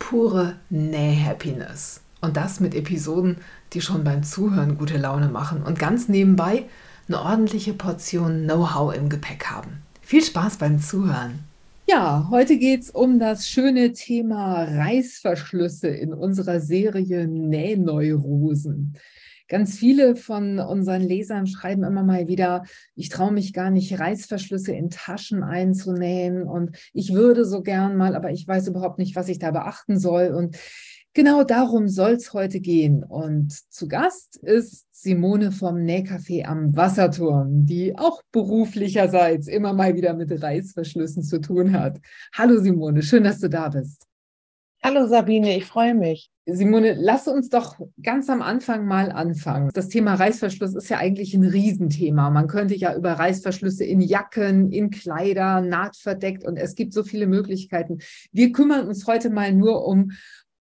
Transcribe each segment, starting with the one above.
pure Näh-Happiness. Und das mit Episoden, die schon beim Zuhören gute Laune machen und ganz nebenbei eine ordentliche Portion Know-how im Gepäck haben. Viel Spaß beim Zuhören! Ja, heute geht es um das schöne Thema Reißverschlüsse in unserer Serie Nähneurosen. Ganz viele von unseren Lesern schreiben immer mal wieder, ich traue mich gar nicht, Reißverschlüsse in Taschen einzunähen und ich würde so gern mal, aber ich weiß überhaupt nicht, was ich da beachten soll. Und genau darum soll es heute gehen. Und zu Gast ist Simone vom Nähcafé am Wasserturm, die auch beruflicherseits immer mal wieder mit Reißverschlüssen zu tun hat. Hallo Simone, schön, dass du da bist. Hallo Sabine, ich freue mich. Simone, lass uns doch ganz am Anfang mal anfangen. Das Thema Reißverschluss ist ja eigentlich ein Riesenthema. Man könnte ja über Reißverschlüsse in Jacken, in Kleider, nahtverdeckt und es gibt so viele Möglichkeiten. Wir kümmern uns heute mal nur um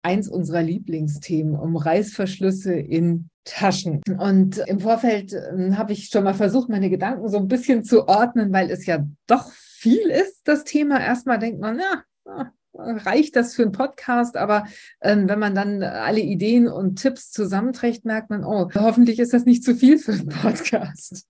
eins unserer Lieblingsthemen, um Reißverschlüsse in Taschen. Und im Vorfeld äh, habe ich schon mal versucht, meine Gedanken so ein bisschen zu ordnen, weil es ja doch viel ist, das Thema. Erstmal denkt man, ja, reicht das für einen Podcast, aber ähm, wenn man dann alle Ideen und Tipps zusammenträgt, merkt man, oh, hoffentlich ist das nicht zu viel für einen Podcast.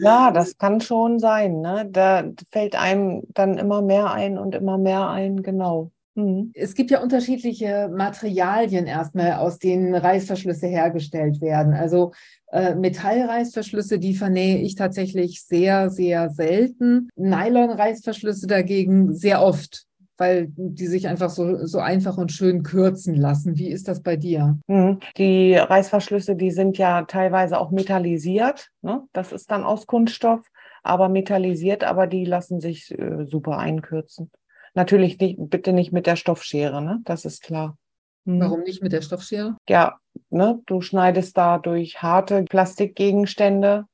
Ja, das kann schon sein. Ne? Da fällt einem dann immer mehr ein und immer mehr ein, genau. Mhm. Es gibt ja unterschiedliche Materialien erstmal, aus denen Reißverschlüsse hergestellt werden. Also äh, Metallreißverschlüsse, die vernähe ich tatsächlich sehr, sehr selten. Nylon-Reißverschlüsse dagegen sehr oft weil die sich einfach so, so einfach und schön kürzen lassen. Wie ist das bei dir? Mhm. Die Reißverschlüsse, die sind ja teilweise auch metallisiert. Ne? Das ist dann aus Kunststoff, aber metallisiert, aber die lassen sich äh, super einkürzen. Natürlich nicht, bitte nicht mit der Stoffschere, ne? Das ist klar. Mhm. Warum nicht mit der Stoffschere? Ja, ne, du schneidest da durch harte Plastikgegenstände,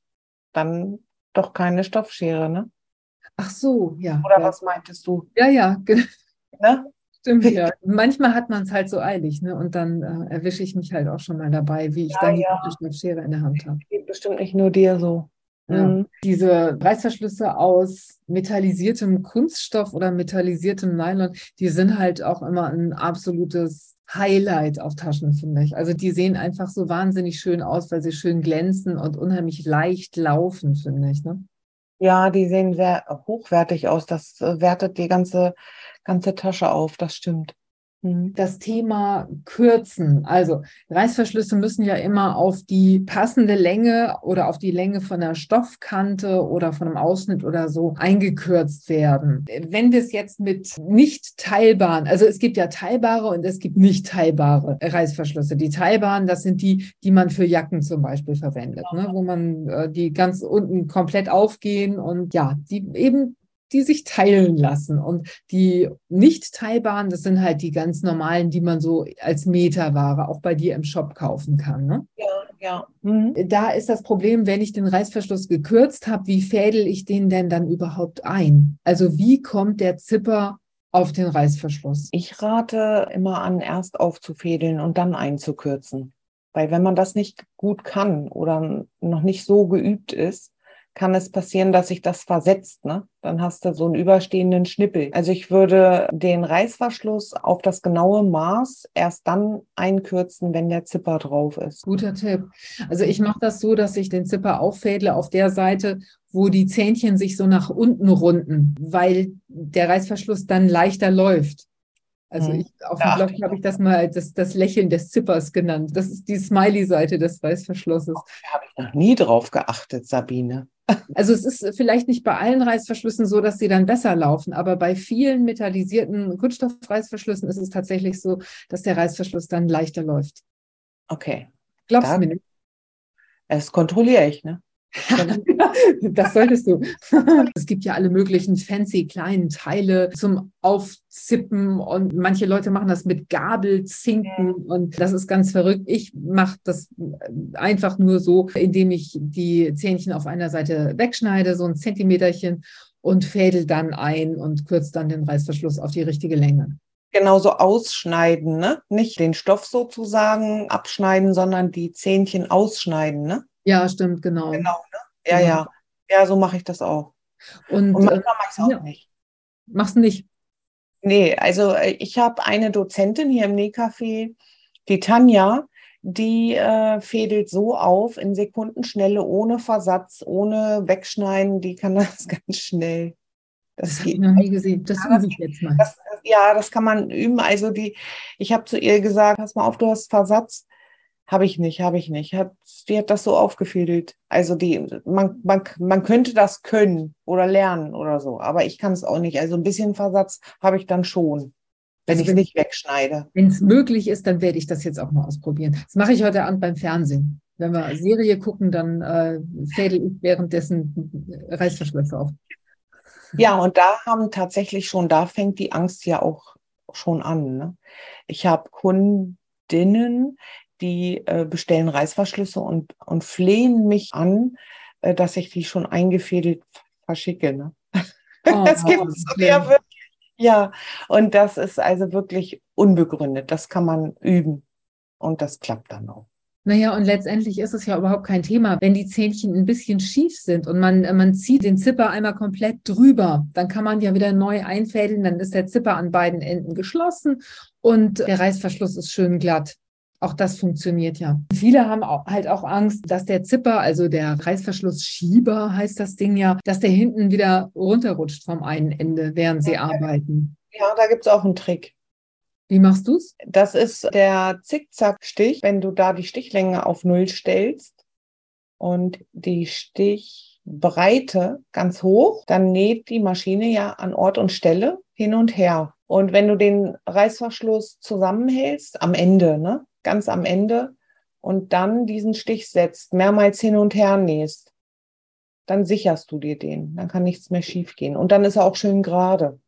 dann doch keine Stoffschere, ne? Ach so, ja. Oder ja. was meintest du? Ja, ja, ne? Stimmt, ja. Manchmal hat man es halt so eilig, ne? Und dann äh, erwische ich mich halt auch schon mal dabei, wie ich ja, dann ja. die Schere in der Hand habe. Geht bestimmt nicht nur dir so. Ja. Mhm. Diese Reißverschlüsse aus metallisiertem Kunststoff oder metallisiertem Nylon, die sind halt auch immer ein absolutes Highlight auf Taschen, finde ich. Also die sehen einfach so wahnsinnig schön aus, weil sie schön glänzen und unheimlich leicht laufen, finde ich. Ne? Ja, die sehen sehr hochwertig aus. Das äh, wertet die ganze, ganze Tasche auf, das stimmt. Mhm. Das Thema Kürzen. Also Reißverschlüsse müssen ja immer auf die passende Länge oder auf die Länge von der Stoffkante oder von einem Ausschnitt oder so eingekürzt werden. Wenn wir es jetzt mit nicht teilbaren, also es gibt ja teilbare und es gibt nicht teilbare Reißverschlüsse. Die teilbaren, das sind die, die man für Jacken zum Beispiel verwendet, ne? wo man äh, die ganz unten komplett aufgehen und ja, die eben die sich teilen lassen. Und die nicht teilbaren, das sind halt die ganz normalen, die man so als Meterware auch bei dir im Shop kaufen kann. Ne? Ja, ja. Mhm. Da ist das Problem, wenn ich den Reißverschluss gekürzt habe, wie fädel ich den denn dann überhaupt ein? Also wie kommt der Zipper auf den Reißverschluss? Ich rate immer an, erst aufzufädeln und dann einzukürzen. Weil wenn man das nicht gut kann oder noch nicht so geübt ist, kann es passieren, dass sich das versetzt. Ne? Dann hast du so einen überstehenden Schnippel. Also ich würde den Reißverschluss auf das genaue Maß erst dann einkürzen, wenn der Zipper drauf ist. Guter Tipp. Also ich mache das so, dass ich den Zipper auffädle auf der Seite, wo die Zähnchen sich so nach unten runden, weil der Reißverschluss dann leichter läuft. Also hm. ich, auf dem Blog habe ich das mal das, das Lächeln des Zippers genannt. Das ist die Smiley-Seite des Reißverschlusses. Da habe ich noch nie drauf geachtet, Sabine. Also es ist vielleicht nicht bei allen Reißverschlüssen so, dass sie dann besser laufen, aber bei vielen metallisierten Kunststoffreißverschlüssen ist es tatsächlich so, dass der Reißverschluss dann leichter läuft. Okay. Glaubst du mir nicht? Das kontrolliere ich, ne? das solltest du. es gibt ja alle möglichen fancy kleinen Teile zum Aufzippen und manche Leute machen das mit Gabelzinken und das ist ganz verrückt. Ich mache das einfach nur so, indem ich die Zähnchen auf einer Seite wegschneide, so ein Zentimeterchen und fädel dann ein und kürze dann den Reißverschluss auf die richtige Länge. Genauso ausschneiden, ne? Nicht den Stoff sozusagen abschneiden, sondern die Zähnchen ausschneiden, ne? Ja, stimmt, genau. Genau, ne? Ja, ja. Ja, ja so mache ich das auch. Und, Und manchmal äh, mache ich es auch ja. nicht. Machst du nicht? Nee, also äh, ich habe eine Dozentin hier im Nähcafé, die Tanja, die äh, fädelt so auf in Sekundenschnelle, ohne Versatz, ohne Wegschneiden, die kann das ganz schnell. Das, das habe ich noch nie gesehen. Das übe ich jetzt mal. Das, ja, das kann man üben. Also die, ich habe zu ihr gesagt, pass mal auf, du hast Versatz. Habe ich nicht, habe ich nicht. Hat, die hat das so aufgefädelt. Also die, man, man, man könnte das können oder lernen oder so, aber ich kann es auch nicht. Also ein bisschen Versatz habe ich dann schon, wenn also ich es nicht wegschneide. Wenn es möglich ist, dann werde ich das jetzt auch mal ausprobieren. Das mache ich heute Abend beim Fernsehen. Wenn wir Serie gucken, dann äh, fädel ich währenddessen Reißverschlüsse auf. Ja, und da haben tatsächlich schon, da fängt die Angst ja auch schon an. Ne? Ich habe Kundinnen, die äh, bestellen Reißverschlüsse und, und flehen mich an, äh, dass ich die schon eingefädelt verschicke. Ne? Oh, das gibt es okay. ja wirklich. Ja, und das ist also wirklich unbegründet. Das kann man üben und das klappt dann auch. Naja, und letztendlich ist es ja überhaupt kein Thema. Wenn die Zähnchen ein bisschen schief sind und man, man zieht den Zipper einmal komplett drüber, dann kann man ja wieder neu einfädeln, dann ist der Zipper an beiden Enden geschlossen und der Reißverschluss ist schön glatt. Auch das funktioniert ja. Viele haben auch, halt auch Angst, dass der Zipper, also der Reißverschlussschieber heißt das Ding ja, dass der hinten wieder runterrutscht vom einen Ende, während sie arbeiten. Ja, da gibt es auch einen Trick. Wie machst du es? Das ist der Zickzackstich, wenn du da die Stichlänge auf Null stellst und die Stichbreite ganz hoch, dann näht die Maschine ja an Ort und Stelle hin und her. Und wenn du den Reißverschluss zusammenhältst, am Ende, ne, ganz am Ende und dann diesen Stich setzt, mehrmals hin und her nähst, dann sicherst du dir den. Dann kann nichts mehr schiefgehen. Und dann ist er auch schön gerade.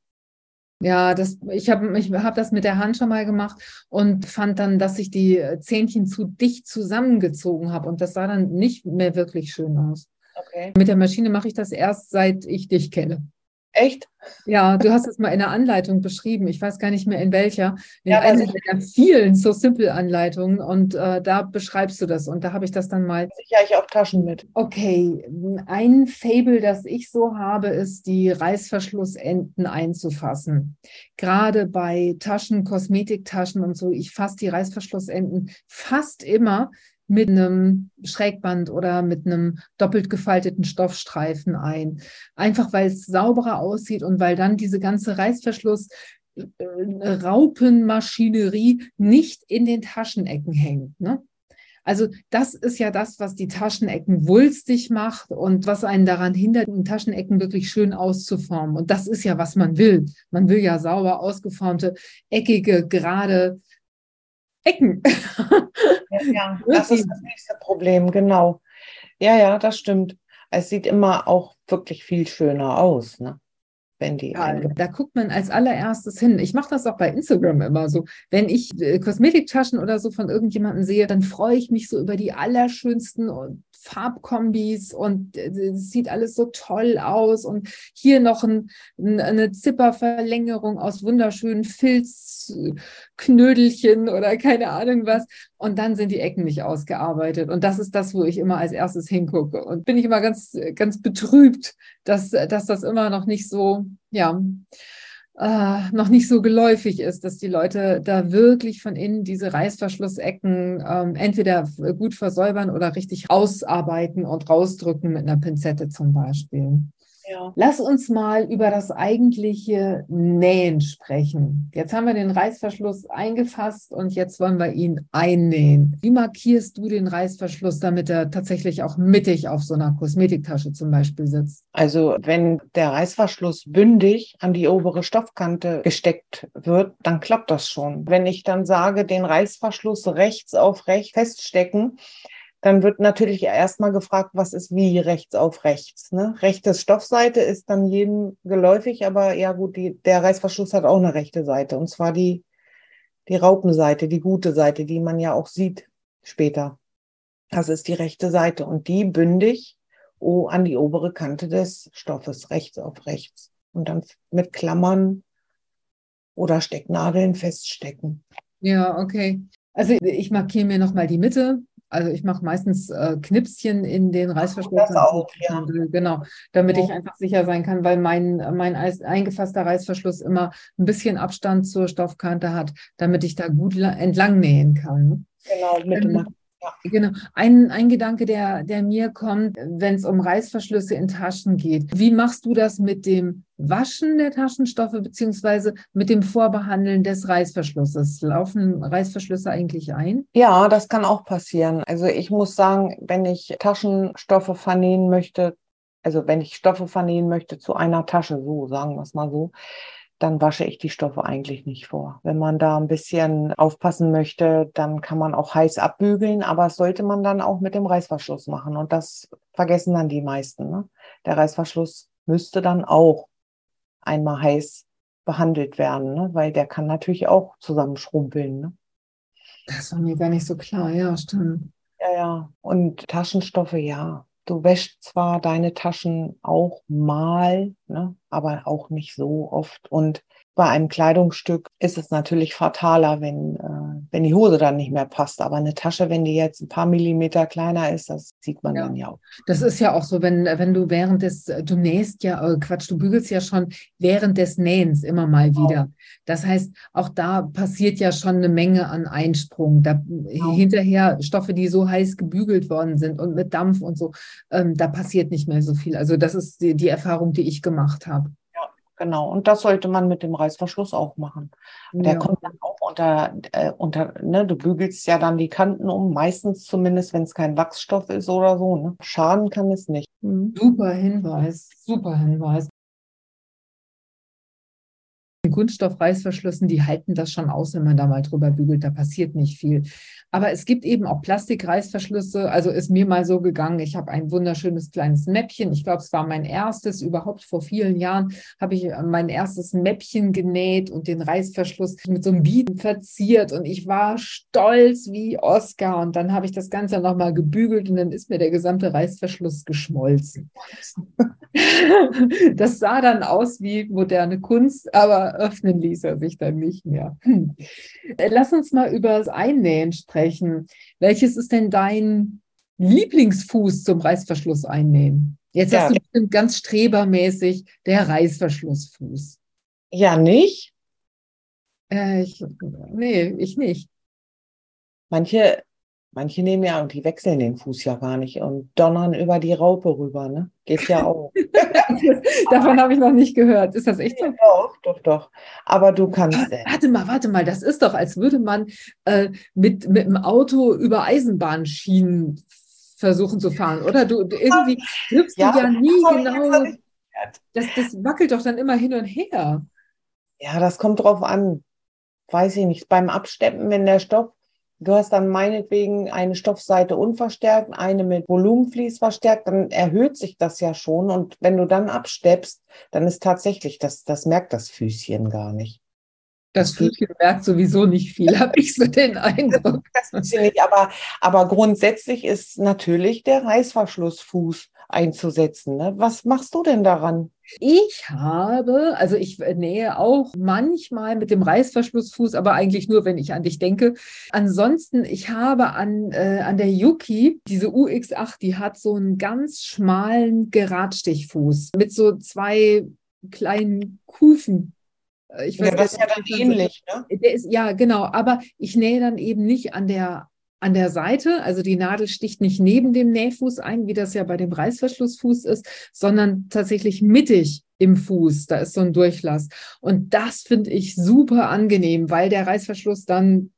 Ja, das, ich habe ich hab das mit der Hand schon mal gemacht und fand dann, dass ich die Zähnchen zu dicht zusammengezogen habe und das sah dann nicht mehr wirklich schön aus. Okay. Mit der Maschine mache ich das erst, seit ich dich kenne. Echt? Ja, du hast es mal in der Anleitung beschrieben. Ich weiß gar nicht mehr in welcher. In ja, einer der vielen So Simple Anleitungen und äh, da beschreibst du das und da habe ich das dann mal. Sicher ich auch Taschen mit. Okay, ein Fable, das ich so habe, ist die Reißverschlussenden einzufassen. Gerade bei Taschen, Kosmetiktaschen und so, ich fasse die Reißverschlussenden fast immer mit einem Schrägband oder mit einem doppelt gefalteten Stoffstreifen ein. Einfach weil es sauberer aussieht und weil dann diese ganze Reißverschluss äh, Raupenmaschinerie nicht in den Taschenecken hängt. Ne? Also das ist ja das, was die Taschenecken wulstig macht und was einen daran hindert, die Taschenecken wirklich schön auszuformen. Und das ist ja, was man will. Man will ja sauber ausgeformte, eckige, gerade Ecken. Ja, das ist das nächste Problem, genau. Ja, ja, das stimmt. Es sieht immer auch wirklich viel schöner aus, ne? Wenn die ja, da guckt man als allererstes hin. Ich mache das auch bei Instagram immer so. Wenn ich äh, Kosmetiktaschen oder so von irgendjemandem sehe, dann freue ich mich so über die allerschönsten Farbkombis und äh, es sieht alles so toll aus. Und hier noch ein, eine Zipperverlängerung aus wunderschönen Filzknödelchen oder keine Ahnung was. Und dann sind die Ecken nicht ausgearbeitet. Und das ist das, wo ich immer als erstes hingucke. Und bin ich immer ganz ganz betrübt, dass dass das immer noch nicht so ja äh, noch nicht so geläufig ist, dass die Leute da wirklich von innen diese Reißverschlussecken ähm, entweder gut versäubern oder richtig ausarbeiten und rausdrücken mit einer Pinzette zum Beispiel. Ja. Lass uns mal über das eigentliche Nähen sprechen. Jetzt haben wir den Reißverschluss eingefasst und jetzt wollen wir ihn einnähen. Wie markierst du den Reißverschluss, damit er tatsächlich auch mittig auf so einer Kosmetiktasche zum Beispiel sitzt? Also wenn der Reißverschluss bündig an die obere Stoffkante gesteckt wird, dann klappt das schon. Wenn ich dann sage, den Reißverschluss rechts auf rechts feststecken, dann wird natürlich erstmal gefragt, was ist wie rechts auf rechts. Ne? Rechte Stoffseite ist dann jedem geläufig, aber ja gut, die, der Reißverschluss hat auch eine rechte Seite und zwar die, die Raupenseite, die gute Seite, die man ja auch sieht später. Das ist die rechte Seite und die bündig oh, an die obere Kante des Stoffes, rechts auf rechts. Und dann mit Klammern oder Stecknadeln feststecken. Ja, okay. Also ich markiere mir nochmal die Mitte, also ich mache meistens äh, Knipschen in den Reißverschluss. Das auch, ja. Genau, damit ja. ich einfach sicher sein kann, weil mein, mein eingefasster Reißverschluss immer ein bisschen Abstand zur Stoffkante hat, damit ich da gut entlang nähen kann. Genau, mit ähm, ja. Genau. Ein, ein Gedanke, der, der mir kommt, wenn es um Reißverschlüsse in Taschen geht. Wie machst du das mit dem Waschen der Taschenstoffe beziehungsweise mit dem Vorbehandeln des Reißverschlusses? Laufen Reißverschlüsse eigentlich ein? Ja, das kann auch passieren. Also ich muss sagen, wenn ich Taschenstoffe vernähen möchte, also wenn ich Stoffe vernähen möchte zu einer Tasche, so sagen wir es mal so, dann wasche ich die Stoffe eigentlich nicht vor. Wenn man da ein bisschen aufpassen möchte, dann kann man auch heiß abbügeln, aber das sollte man dann auch mit dem Reißverschluss machen. Und das vergessen dann die meisten. Ne? Der Reißverschluss müsste dann auch einmal heiß behandelt werden, ne? weil der kann natürlich auch zusammenschrumpeln. Ne? Das war mir gar nicht so klar, ja, stimmt. Ja, ja. Und Taschenstoffe, ja. Du wäschst zwar deine Taschen auch mal, ne, aber auch nicht so oft. Und bei einem Kleidungsstück ist es natürlich fataler, wenn, äh, wenn die Hose dann nicht mehr passt. Aber eine Tasche, wenn die jetzt ein paar Millimeter kleiner ist, das sieht man ja. dann ja auch. Das ist ja auch so, wenn, wenn du während des, du nähst ja, äh, Quatsch, du bügelst ja schon während des Nähens immer mal genau. wieder. Das heißt, auch da passiert ja schon eine Menge an Einsprung. Da genau. hinterher Stoffe, die so heiß gebügelt worden sind und mit Dampf und so, ähm, da passiert nicht mehr so viel. Also das ist die, die Erfahrung, die ich gemacht habe. Genau, und das sollte man mit dem Reißverschluss auch machen. Der ja. kommt dann auch unter, äh, unter ne, du bügelst ja dann die Kanten um, meistens zumindest, wenn es kein Wachsstoff ist oder so. Ne? Schaden kann es nicht. Mhm. Super Hinweis, super Hinweis. Kunststoffreißverschlüssen, die halten das schon aus, wenn man da mal drüber bügelt, da passiert nicht viel. Aber es gibt eben auch Plastikreißverschlüsse, also ist mir mal so gegangen, ich habe ein wunderschönes kleines Mäppchen, ich glaube, es war mein erstes, überhaupt vor vielen Jahren habe ich mein erstes Mäppchen genäht und den Reißverschluss mit so einem Bieten verziert. Und ich war stolz wie Oscar. Und dann habe ich das Ganze nochmal gebügelt und dann ist mir der gesamte Reißverschluss geschmolzen. das sah dann aus wie moderne Kunst, aber öffnen ließ er sich dann nicht mehr. Hm. Lass uns mal über das Einnähen sprechen. Welches ist denn dein Lieblingsfuß zum Reißverschluss einnähen? Jetzt ja. hast du bestimmt ganz strebermäßig der Reißverschlussfuß. Ja, nicht? Äh, ich, nee, ich nicht. Manche Manche nehmen ja und die wechseln den Fuß ja gar nicht und donnern über die Raupe rüber, ne? Geht ja auch. Davon habe ich noch nicht gehört. Ist das echt so? Doch, doch, doch. Aber du kannst. Äh, warte mal, warte mal. Das ist doch, als würde man äh, mit, mit dem Auto über Eisenbahnschienen versuchen zu fahren, oder? Du, du irgendwie triffst ja, du ja nie genau. Das, das wackelt doch dann immer hin und her. Ja, das kommt drauf an. Weiß ich nicht. Beim Absteppen, wenn der Stoff Du hast dann meinetwegen eine Stoffseite unverstärkt, eine mit Volumenvlies verstärkt, dann erhöht sich das ja schon. Und wenn du dann absteppst, dann ist tatsächlich, das, das merkt das Füßchen gar nicht. Das Füßchen merkt sowieso nicht viel, habe ich so den Eindruck. Das nicht, aber, aber grundsätzlich ist natürlich der Reißverschlussfuß einzusetzen. Ne? Was machst du denn daran? Ich habe, also ich nähe auch manchmal mit dem Reißverschlussfuß, aber eigentlich nur, wenn ich an dich denke. Ansonsten, ich habe an, äh, an der Yuki, diese UX8, die hat so einen ganz schmalen Geradstichfuß mit so zwei kleinen Kufen äh, ich weiß, ja, das ist ja dann ähnlich, ne? Der ist, ja, genau. Aber ich nähe dann eben nicht an der an der Seite, also die Nadel sticht nicht neben dem Nähfuß ein, wie das ja bei dem Reißverschlussfuß ist, sondern tatsächlich mittig im Fuß. Da ist so ein Durchlass. Und das finde ich super angenehm, weil der Reißverschluss dann,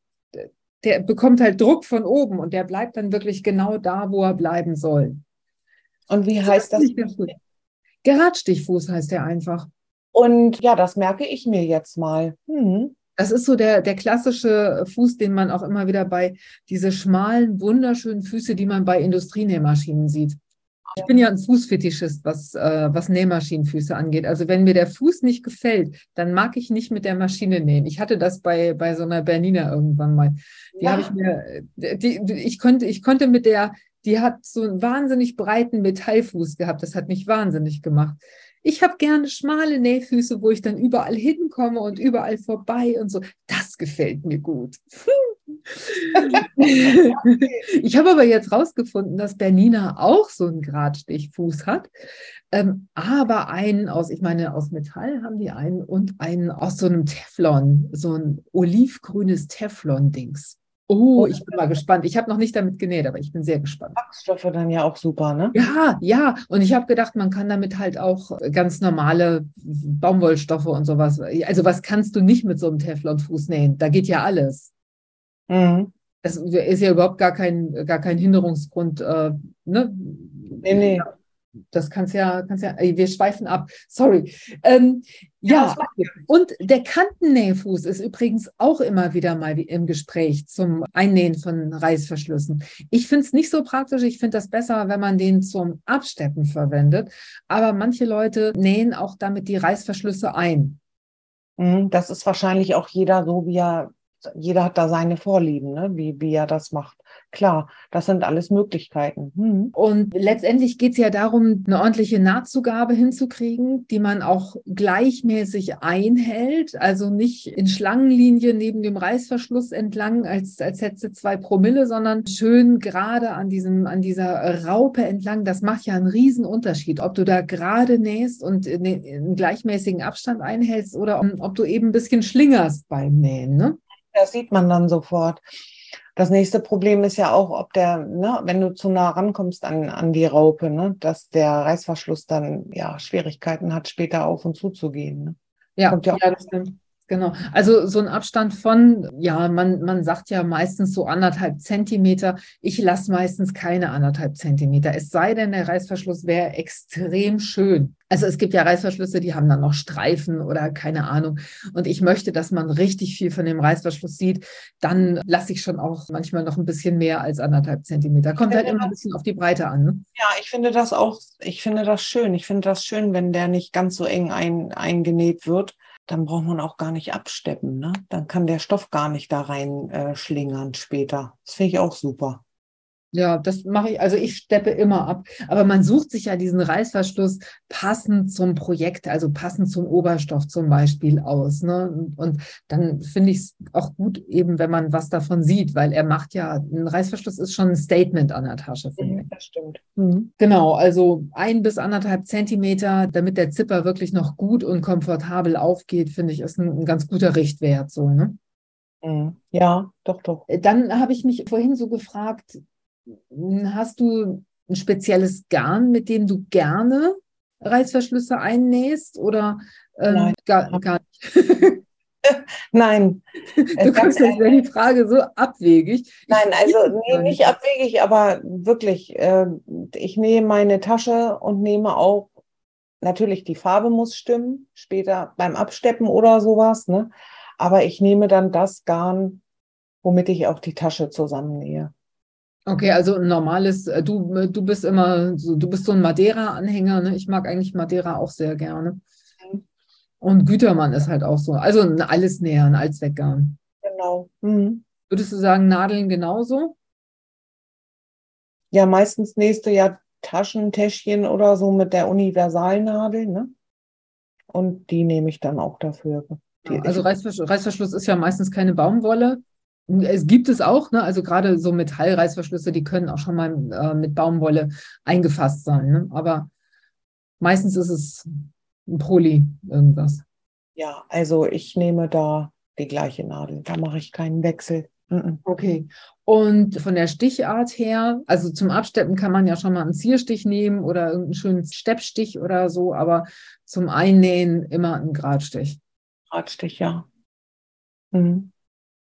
der bekommt halt Druck von oben und der bleibt dann wirklich genau da, wo er bleiben soll. Und wie heißt das? das? Geradstichfuß heißt der einfach. Und ja, das merke ich mir jetzt mal. Hm. Das ist so der, der klassische Fuß, den man auch immer wieder bei diese schmalen, wunderschönen Füße, die man bei Industrienähmaschinen sieht. Ich bin ja ein Fußfetischist, was, äh, was Nähmaschinenfüße angeht. Also wenn mir der Fuß nicht gefällt, dann mag ich nicht mit der Maschine nähen. Ich hatte das bei, bei so einer Berliner irgendwann mal. Die ja. habe ich mir, die, ich konnte, ich konnte mit der, die hat so einen wahnsinnig breiten Metallfuß gehabt. Das hat mich wahnsinnig gemacht. Ich habe gerne schmale Nähfüße, wo ich dann überall hinkomme und überall vorbei und so. Das gefällt mir gut. ich habe aber jetzt rausgefunden, dass Bernina auch so einen Gradstichfuß hat, ähm, aber einen aus, ich meine, aus Metall haben die einen und einen aus so einem Teflon, so ein olivgrünes Teflon-Dings. Oh, ich bin mal gespannt. Ich habe noch nicht damit genäht, aber ich bin sehr gespannt. Wachsstoffe dann ja auch super, ne? Ja, ja. Und ich habe gedacht, man kann damit halt auch ganz normale Baumwollstoffe und sowas. Also was kannst du nicht mit so einem Teflonfuß nähen? Da geht ja alles. Mhm. Das ist ja überhaupt gar kein, gar kein Hinderungsgrund. Äh, ne? Nee, nee. Das kannst ja, kannst ja, wir schweifen ab. Sorry. Ähm, ja, ja und der Kantennähfuß ist übrigens auch immer wieder mal im Gespräch zum Einnähen von Reißverschlüssen. Ich finde es nicht so praktisch. Ich finde das besser, wenn man den zum Absteppen verwendet. Aber manche Leute nähen auch damit die Reißverschlüsse ein. Mhm, das ist wahrscheinlich auch jeder so, wie er jeder hat da seine Vorlieben, ne? wie, wie er das macht. Klar, das sind alles Möglichkeiten. Hm. Und letztendlich geht es ja darum, eine ordentliche Nahtzugabe hinzukriegen, die man auch gleichmäßig einhält, also nicht in Schlangenlinie neben dem Reißverschluss entlang, als, als hätte zwei Promille, sondern schön gerade an, diesem, an dieser Raupe entlang. Das macht ja einen riesen Unterschied, ob du da gerade nähst und einen gleichmäßigen Abstand einhältst oder ob du eben ein bisschen schlingerst beim Nähen. Ne? Das sieht man dann sofort. Das nächste Problem ist ja auch, ob der, ne, wenn du zu nah rankommst an, an die Raupe, ne, dass der Reißverschluss dann ja Schwierigkeiten hat, später auf und zu zu gehen. Ne? Ja, ja, ja das stimmt. Genau. Also so ein Abstand von, ja, man, man sagt ja meistens so anderthalb Zentimeter. Ich lasse meistens keine anderthalb Zentimeter. Es sei denn, der Reißverschluss wäre extrem schön. Also es gibt ja Reißverschlüsse, die haben dann noch Streifen oder keine Ahnung. Und ich möchte, dass man richtig viel von dem Reißverschluss sieht. Dann lasse ich schon auch manchmal noch ein bisschen mehr als anderthalb Zentimeter. Kommt halt immer ein bisschen auf die Breite an. Ne? Ja, ich finde das auch, ich finde das schön. Ich finde das schön, wenn der nicht ganz so eng ein, eingenäht wird dann braucht man auch gar nicht absteppen. Ne? Dann kann der Stoff gar nicht da rein äh, schlingern später. Das finde ich auch super. Ja, das mache ich, also ich steppe immer ab. Aber man sucht sich ja diesen Reißverschluss passend zum Projekt, also passend zum Oberstoff zum Beispiel aus. Ne? Und, dann finde ich es auch gut, eben wenn man was davon sieht, weil er macht ja, ein Reißverschluss ist schon ein Statement an der Tasche, finde ich. Das stimmt. Mhm. Genau, also ein bis anderthalb Zentimeter, damit der Zipper wirklich noch gut und komfortabel aufgeht, finde ich, ist ein, ein ganz guter Richtwert. So, ne? Mhm. Ja, doch, doch. Dann habe ich mich vorhin so gefragt, Hast du ein spezielles Garn, mit dem du gerne Reißverschlüsse einnähst oder ähm, Nein. Gar, gar nicht? Nein. Du kannst das wäre die Frage so abwegig. Nein, also nee, nicht abwegig, aber wirklich, äh, ich nehme meine Tasche und nehme auch, natürlich die Farbe muss stimmen, später beim Absteppen oder sowas, ne? Aber ich nehme dann das Garn, womit ich auch die Tasche zusammennähe. Okay, also ein normales, äh, du, äh, du bist immer, so, du bist so ein Madeira-Anhänger, ne? Ich mag eigentlich Madeira auch sehr gerne. Mhm. Und Gütermann ist halt auch so. Also alles näher, ein Allzweckgarn. Genau. Mhm. Würdest du sagen, Nadeln genauso? Ja, meistens nächste ja Taschentäschchen oder so mit der Universalnadel, ne? Und die nehme ich dann auch dafür. Die, also Reißverschluss, Reißverschluss ist ja meistens keine Baumwolle. Es gibt es auch, ne? also gerade so Metallreißverschlüsse, die können auch schon mal äh, mit Baumwolle eingefasst sein. Ne? Aber meistens ist es ein Poly, irgendwas. Ja, also ich nehme da die gleiche Nadel. Da mache ich keinen Wechsel. Okay. Und von der Stichart her, also zum Absteppen kann man ja schon mal einen Zierstich nehmen oder irgendeinen schönen Steppstich oder so, aber zum Einnähen immer einen Gradstich. Gradstich, ja. Mhm.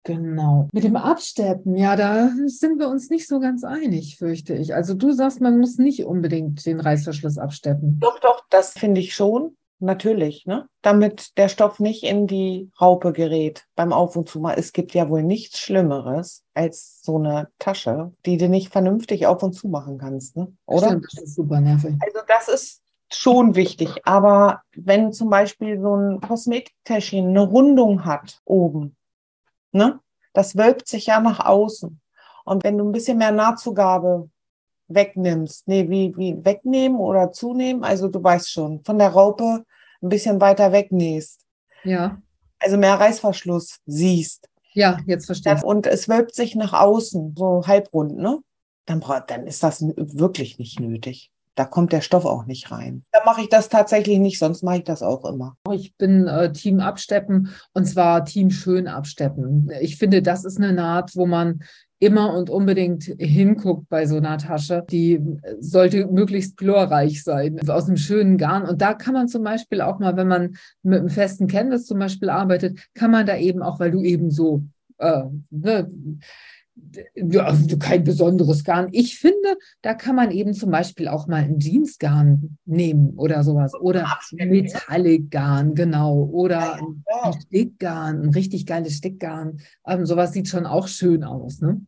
Genau. Mit dem Absteppen, ja, da sind wir uns nicht so ganz einig, fürchte ich. Also du sagst, man muss nicht unbedingt den Reißverschluss absteppen. Doch, doch, das finde ich schon. natürlich, ne? damit der Stoff nicht in die Raupe gerät beim Auf und Zu. Es gibt ja wohl nichts Schlimmeres als so eine Tasche, die du nicht vernünftig auf und zu machen kannst, ne? oder? Stimmt, das ist super nervig. Also das ist schon wichtig, aber wenn zum Beispiel so ein Kosmetiktäschchen eine Rundung hat oben, ne? das wölbt sich ja nach außen. Und wenn du ein bisschen mehr Nahtzugabe wegnimmst, nee, wie, wie wegnehmen oder zunehmen, also du weißt schon, von der Raupe ein bisschen weiter wegnähst. Ja. Also mehr Reißverschluss siehst. Ja, jetzt verstehe ich. Und es wölbt sich nach außen, so halbrund, ne? Dann, dann ist das wirklich nicht nötig. Da kommt der Stoff auch nicht rein. Da mache ich das tatsächlich nicht, sonst mache ich das auch immer. Ich bin äh, Team Absteppen und zwar Team Schön Absteppen. Ich finde, das ist eine Naht, wo man immer und unbedingt hinguckt bei so einer Tasche. Die sollte möglichst glorreich sein, aus einem schönen Garn. Und da kann man zum Beispiel auch mal, wenn man mit einem festen Canvas zum Beispiel arbeitet, kann man da eben auch, weil du eben so äh, ne, kein besonderes Garn. Ich finde, da kann man eben zum Beispiel auch mal ein Jeansgarn nehmen oder sowas. Oder Metallic-Garn, genau. Oder ein Stickgarn, ein richtig geiles Stickgarn. Ähm, sowas sieht schon auch schön aus. Ne?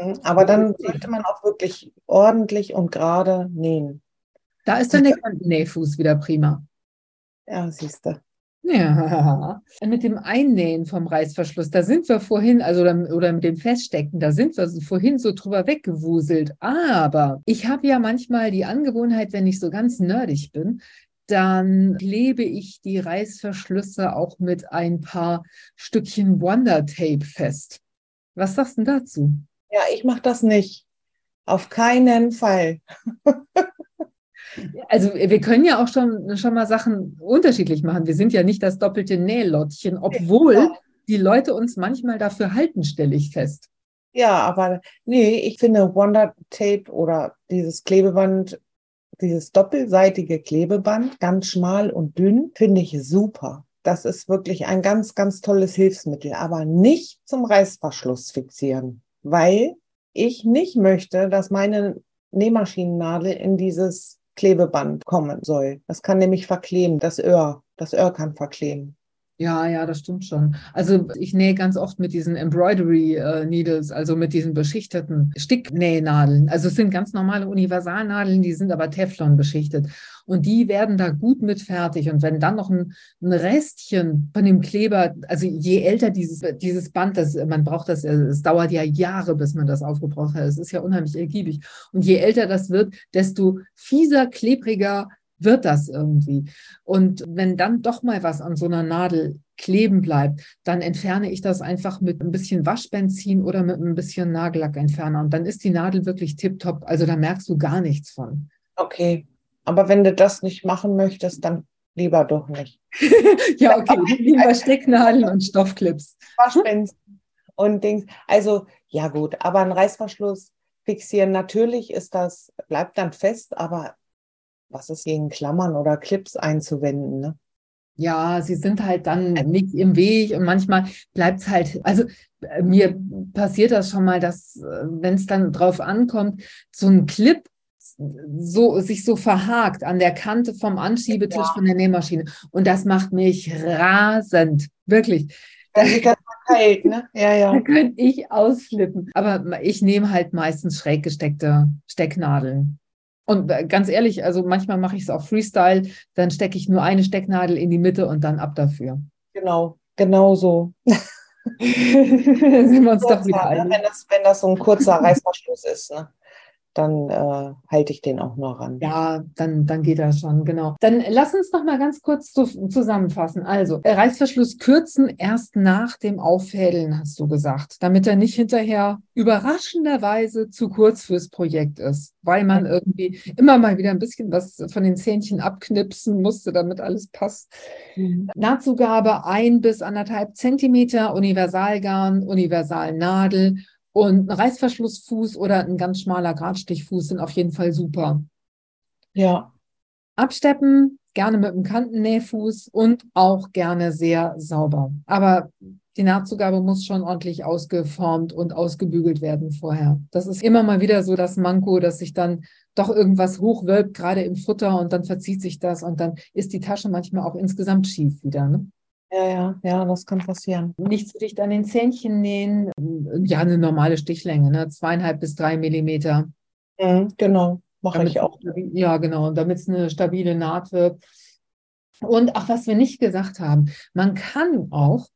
Mhm, aber dann sollte man auch wirklich ordentlich und gerade nähen. Da ist dann der Nähfuß wieder prima. Ja, siehst du. Ja, mit dem Einnähen vom Reißverschluss, da sind wir vorhin, also oder, mit dem Feststecken, da sind wir vorhin so drüber weggewuselt. Aber ich habe ja manchmal die Angewohnheit, wenn ich so ganz nerdig bin, dann klebe ich die Reißverschlüsse auch mit ein paar Stückchen Wonder Tape fest. Was sagst du dazu? Ja, ich mache das nicht. Auf keinen Fall. Also wir können ja auch schon, schon mal Sachen unterschiedlich machen. Wir sind ja nicht das doppelte Nählottchen, obwohl ja. die Leute uns manchmal dafür halten, stelle ich fest. Ja, aber nee, ich finde Wonder Tape oder dieses Klebeband, dieses doppelseitige Klebeband, ganz schmal und dünn, finde ich super. Das ist wirklich ein ganz, ganz tolles Hilfsmittel, aber nicht zum Reißverschluss fixieren, weil ich nicht möchte, dass meine Nähmaschinennadel in dieses Klebeband kommen soll. Das kann nämlich verkleben, das Öhr. Das Öhr kann verkleben. Ja, ja, das stimmt schon. Also ich nähe ganz oft mit diesen Embroidery äh, Needles, also mit diesen beschichteten Sticknähnadeln. Also es sind ganz normale Universalnadeln, die sind aber Teflon beschichtet. Und die werden da gut mit fertig. Und wenn dann noch ein, ein Restchen von dem Kleber, also je älter dieses, dieses Band, das, man braucht das, es dauert ja Jahre, bis man das aufgebraucht hat. Es ist ja unheimlich ergiebig. Und je älter das wird, desto fieser, klebriger wird das irgendwie. Und wenn dann doch mal was an so einer Nadel kleben bleibt, dann entferne ich das einfach mit ein bisschen Waschbenzin oder mit ein bisschen Nagellackentferner. Und dann ist die Nadel wirklich tipptopp. Also da merkst du gar nichts von. Okay. Aber wenn du das nicht machen möchtest, dann lieber doch nicht. ja, okay. Lieber Stecknadeln und Stoffclips. Waschbenzin und Dings. Also, ja gut, aber ein Reißverschluss fixieren, natürlich ist das, bleibt dann fest, aber was ist gegen Klammern oder Clips einzuwenden, ne? Ja, sie sind halt dann nicht im Weg und manchmal bleibt es halt, also äh, mir passiert das schon mal, dass, äh, wenn es dann drauf ankommt, so ein Clip so, sich so verhakt an der Kante vom Anschiebetisch ja. von der Nähmaschine. Und das macht mich rasend. Wirklich. Kalt, ne? ja, ja. da könnte ich ausflippen. Aber ich nehme halt meistens schräg gesteckte Stecknadeln. Und äh, ganz ehrlich, also manchmal mache ich es auch Freestyle, dann stecke ich nur eine Stecknadel in die Mitte und dann ab dafür. Genau, genau so. sind wir uns kurzer, doch wieder ne? Wenn das, wenn das so ein kurzer Reißverschluss ist. Ne? Dann äh, halte ich den auch noch ran. Ja, dann, dann geht das schon, genau. Dann lass uns noch mal ganz kurz zu, zusammenfassen. Also, Reißverschluss kürzen erst nach dem Auffädeln, hast du gesagt, damit er nicht hinterher überraschenderweise zu kurz fürs Projekt ist, weil man irgendwie immer mal wieder ein bisschen was von den Zähnchen abknipsen musste, damit alles passt. Mhm. Nahtzugabe ein bis anderthalb Zentimeter, Universalgarn, Universalnadel und ein Reißverschlussfuß oder ein ganz schmaler Gradstichfuß sind auf jeden Fall super. Ja. Absteppen, gerne mit einem Kantennähfuß und auch gerne sehr sauber. Aber die Nahtzugabe muss schon ordentlich ausgeformt und ausgebügelt werden vorher. Das ist immer mal wieder so das Manko, dass sich dann doch irgendwas hochwölbt, gerade im Futter und dann verzieht sich das und dann ist die Tasche manchmal auch insgesamt schief wieder. Ne? Ja, ja, ja, das kann passieren. Nicht zu dicht an den Zähnchen nähen. Ja, eine normale Stichlänge, ne? zweieinhalb bis drei Millimeter. Mhm, genau, mache ich auch. Ja, genau, damit es eine stabile Naht wird. Und auch was wir nicht gesagt haben, man kann auch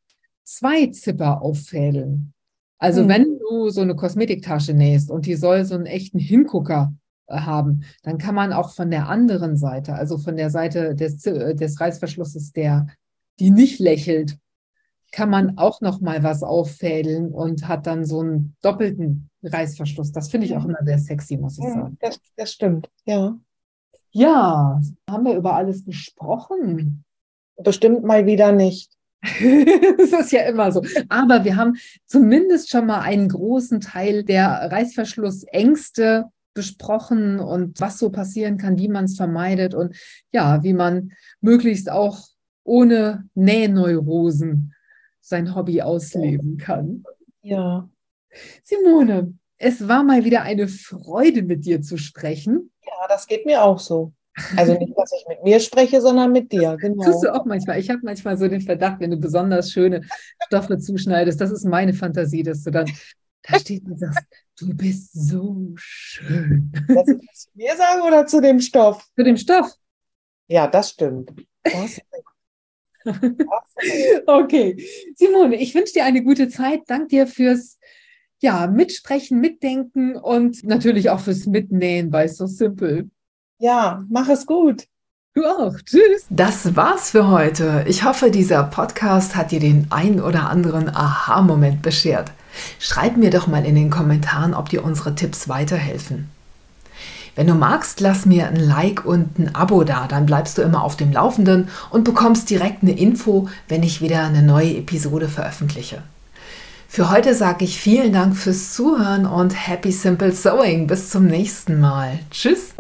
zwei Zipper auffädeln. Also mhm. wenn du so eine Kosmetiktasche nähst und die soll so einen echten Hingucker äh, haben, dann kann man auch von der anderen Seite, also von der Seite des, äh, des Reißverschlusses, der die nicht lächelt, kann man auch noch mal was auffädeln und hat dann so einen doppelten Reißverschluss. Das finde ich auch immer sehr sexy, muss ich sagen. Das, das stimmt, ja. Ja, haben wir über alles gesprochen? Bestimmt mal wieder nicht. das ist ja immer so. Aber wir haben zumindest schon mal einen großen Teil der Reißverschlussängste besprochen und was so passieren kann, wie man es vermeidet und ja, wie man möglichst auch ohne Nähneurosen sein Hobby ausleben kann. Ja. Simone, es war mal wieder eine Freude, mit dir zu sprechen. Ja, das geht mir auch so. Also nicht, dass ich mit mir spreche, sondern mit dir. Genau. Tust du auch manchmal. Ich habe manchmal so den Verdacht, wenn du besonders schöne Stoffe zuschneidest, das ist meine Fantasie, dass du dann da steht und sagst, du bist so schön. Das zu mir sagen oder zu dem Stoff? Zu dem Stoff. Ja, das stimmt. Das okay. Simone, ich wünsche dir eine gute Zeit. Dank dir fürs ja, Mitsprechen, Mitdenken und natürlich auch fürs Mitnähen bei So Simple. Ja, mach es gut. Du auch. Tschüss. Das war's für heute. Ich hoffe, dieser Podcast hat dir den ein oder anderen Aha-Moment beschert. Schreib mir doch mal in den Kommentaren, ob dir unsere Tipps weiterhelfen. Wenn du magst, lass mir ein Like und ein Abo da, dann bleibst du immer auf dem Laufenden und bekommst direkt eine Info, wenn ich wieder eine neue Episode veröffentliche. Für heute sage ich vielen Dank fürs Zuhören und Happy Simple Sewing. Bis zum nächsten Mal. Tschüss.